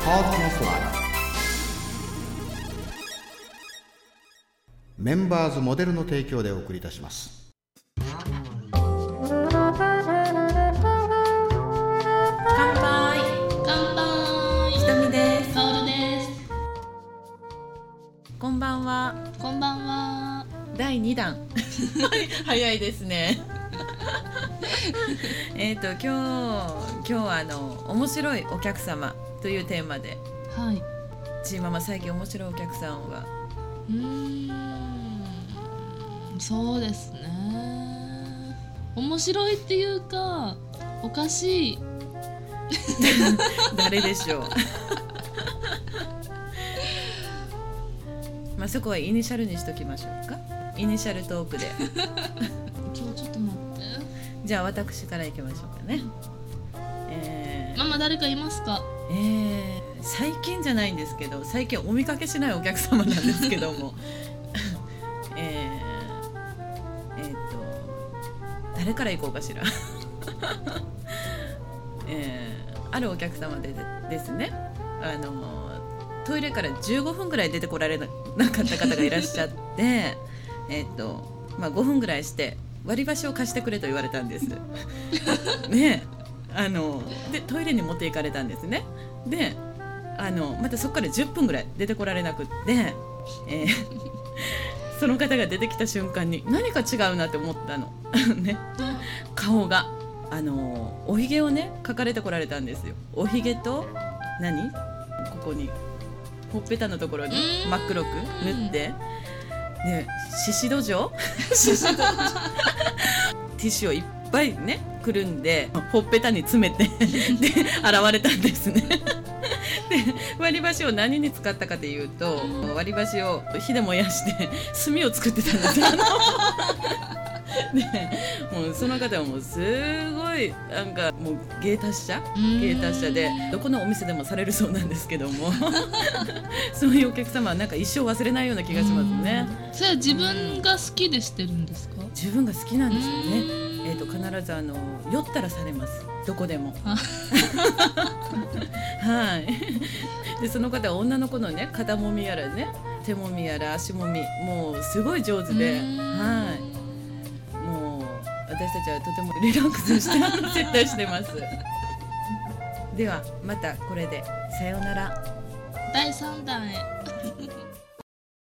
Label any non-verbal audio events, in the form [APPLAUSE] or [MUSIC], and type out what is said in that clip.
Podcast Live メンバーズモデルの提供でお送りいたします。乾杯。乾杯。ひとみです。カオルです。こんばんは。こんばんは。第2弾。[LAUGHS] 早いですね。[LAUGHS] えっと今日今日はあの面白いお客様というテーマで。はい。チーママ最近面白いお客さんは。うーん。そうですね。面白いっていうかおかしい。[LAUGHS] 誰でしょう。[LAUGHS] まあそこはイニシャルにしときましょうか。イニシャルトークで。[LAUGHS] 今日ちょっと待って。じゃあ私からいきましょうかね誰かいますか？えー最近じゃないんですけど最近お見かけしないお客様なんですけども。[LAUGHS] えーえーっと誰から行こうかしら。[LAUGHS] えーあるお客様ででですねあのトイレから15分ぐらい出てこられなかった方がいらっしゃって [LAUGHS] えーっと、まあ、5分ぐらいして割り箸を貸してくれと言われたんです。ねあのでトイレに持っていかれたんですね。であのまたそこから10分ぐらい出てこられなくって、えー [LAUGHS] その方が出てきた瞬間に何か違うなって思ったの。[LAUGHS] ね。顔があのおひげをね描かれてこられたんですよ。おひげと何？ここにほっぺたのところに真っ黒く塗って。で獅子土壌ティッシュをいっぱいねくるんでほっぺたに詰めて [LAUGHS] で現れたんですね。で割り箸を何に使ったかというと割り箸を火で燃やして炭を作ってたんですよ。[LAUGHS] でもうその方はもうすごいなんかもう芸達者？芸達者でどこのお店でもされるそうなんですけども。[LAUGHS] そういうお客様はなんか一生忘れないような気がしますね。それは自分が好きでしてるんですか？自分が好きなんですよね。えー、と必ずあの酔ったらされます。どこでも。あ。[LAUGHS] はい。でその方は女の子のね肩もみやらね手もみやら足もみもうすごい上手で、はい、私たちはとてもリラックスして接待してます。ではまたこれでさようなら。第3弾へ